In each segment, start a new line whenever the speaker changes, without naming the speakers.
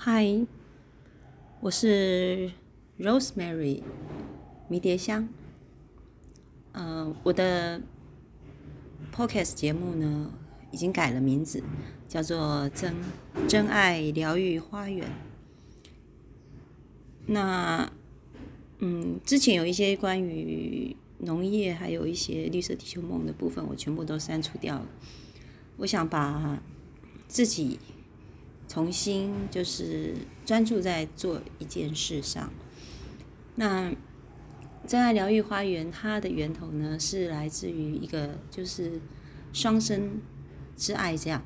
嗨，我是 Rosemary 迷迭香。嗯，我的 Podcast 节目呢已经改了名字，叫做“真真爱疗愈花园”。那嗯，之前有一些关于农业，还有一些绿色地球梦的部分，我全部都删除掉了。我想把自己。重新就是专注在做一件事上。那真爱疗愈花园，它的源头呢是来自于一个就是双生之爱，这样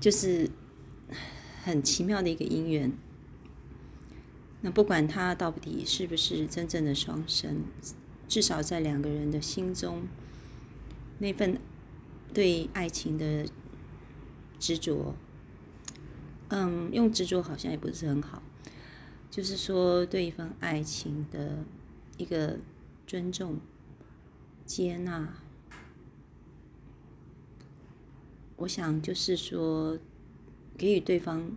就是很奇妙的一个姻缘。那不管他到底是不是真正的双生，至少在两个人的心中，那份对爱情的执着。嗯，用执着好像也不是很好，就是说对一份爱情的一个尊重、接纳，我想就是说给予对方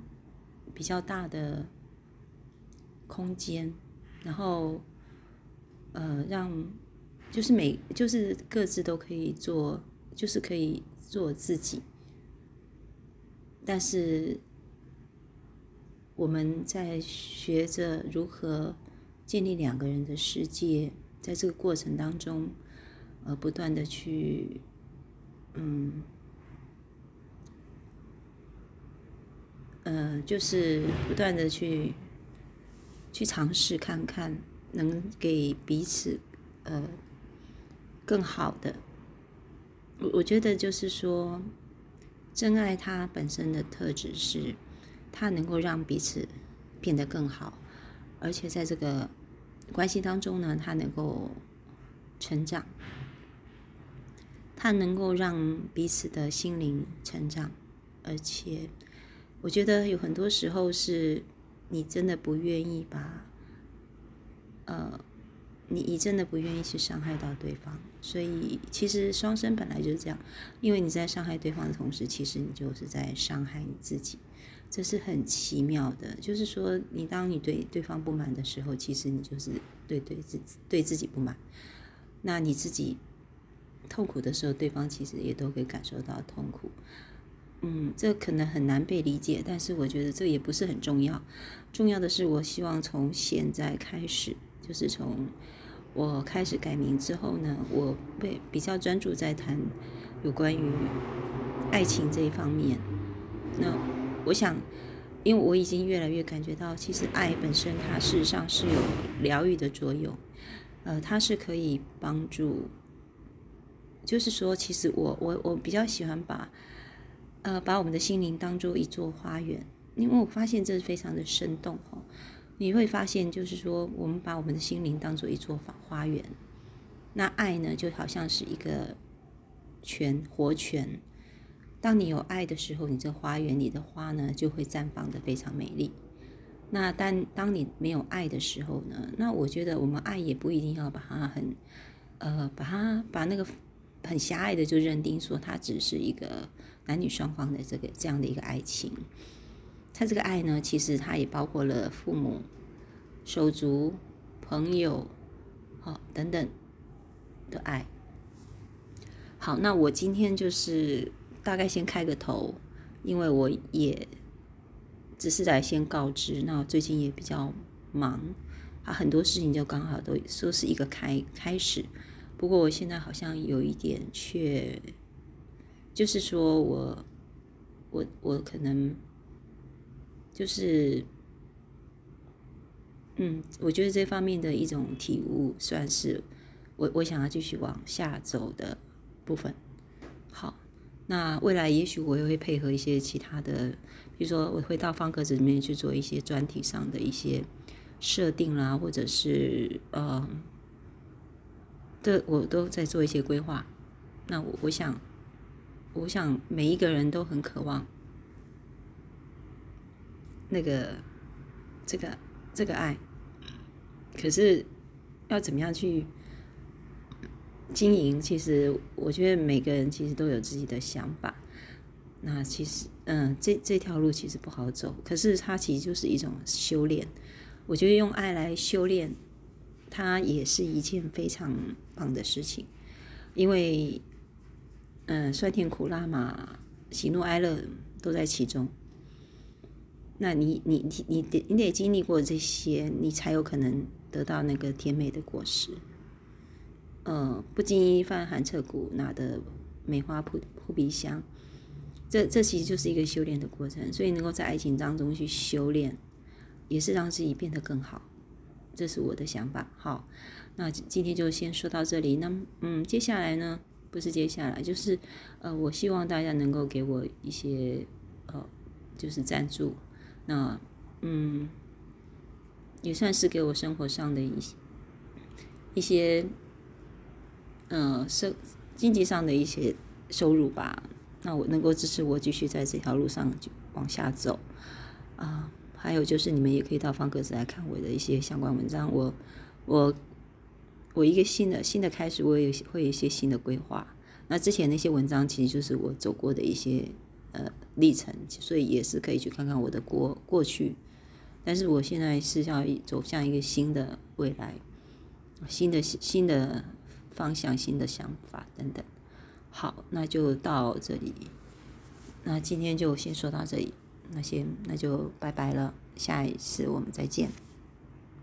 比较大的空间，然后呃，让就是每就是各自都可以做，就是可以做自己，但是。我们在学着如何建立两个人的世界，在这个过程当中，呃，不断的去，嗯，呃，就是不断的去去尝试看看，能给彼此呃更好的。我我觉得就是说，真爱它本身的特质是。它能够让彼此变得更好，而且在这个关系当中呢，它能够成长，它能够让彼此的心灵成长，而且我觉得有很多时候是你真的不愿意把，呃，你你真的不愿意去伤害到对方，所以其实双生本来就是这样，因为你在伤害对方的同时，其实你就是在伤害你自己。这是很奇妙的，就是说，你当你对对方不满的时候，其实你就是对对自对自己不满。那你自己痛苦的时候，对方其实也都会感受到痛苦。嗯，这可能很难被理解，但是我觉得这也不是很重要。重要的是，我希望从现在开始，就是从我开始改名之后呢，我被比较专注在谈有关于爱情这一方面。那。我想，因为我已经越来越感觉到，其实爱本身它事实上是有疗愈的作用，呃，它是可以帮助，就是说，其实我我我比较喜欢把，呃，把我们的心灵当做一座花园，因为我发现这是非常的生动哦。你会发现，就是说，我们把我们的心灵当做一座花花园，那爱呢，就好像是一个泉，活泉。当你有爱的时候，你这花园里的花呢就会绽放的非常美丽。那但当你没有爱的时候呢？那我觉得我们爱也不一定要把它很，呃，把它把那个很狭隘的就认定说它只是一个男女双方的这个这样的一个爱情。它这个爱呢，其实它也包括了父母、手足、朋友，好等等的爱。好，那我今天就是。大概先开个头，因为我也只是来先告知。那最近也比较忙，啊，很多事情就刚好都说是一个开开始。不过我现在好像有一点却，就是说我我我可能就是，嗯，我觉得这方面的一种体悟，算是我我想要继续往下走的部分。好。那未来也许我也会配合一些其他的，比如说我会到方格子里面去做一些专题上的一些设定啦，或者是呃，的我都在做一些规划。那我我想，我想每一个人都很渴望那个这个这个爱，可是要怎么样去？经营其实，我觉得每个人其实都有自己的想法。那其实嗯，这这条路其实不好走，可是它其实就是一种修炼。我觉得用爱来修炼，它也是一件非常棒的事情，因为，嗯，酸甜苦辣嘛，喜怒哀乐都在其中。那你你你你得你得经历过这些，你才有可能得到那个甜美的果实。呃，不经意犯寒彻骨，哪得梅花扑扑鼻香？这这其实就是一个修炼的过程，所以能够在爱情当中去修炼，也是让自己变得更好。这是我的想法。好，那今天就先说到这里。那嗯，接下来呢，不是接下来，就是呃，我希望大家能够给我一些呃，就是赞助。那嗯，也算是给我生活上的一些一些呃，生经济上的一些收入吧。那我能够支持我继续在这条路上往下走啊。还有就是你们也可以到方格子来看我的一些相关文章。我我我一个新的新的开始，我也会有一些新的规划。那之前那些文章其实就是我走过的一些。呃，历程，所以也是可以去看看我的过过去，但是我现在是要走向一个新的未来，新的新的方向、性的想法等等。好，那就到这里，那今天就先说到这里，那先那就拜拜了，下一次我们再见。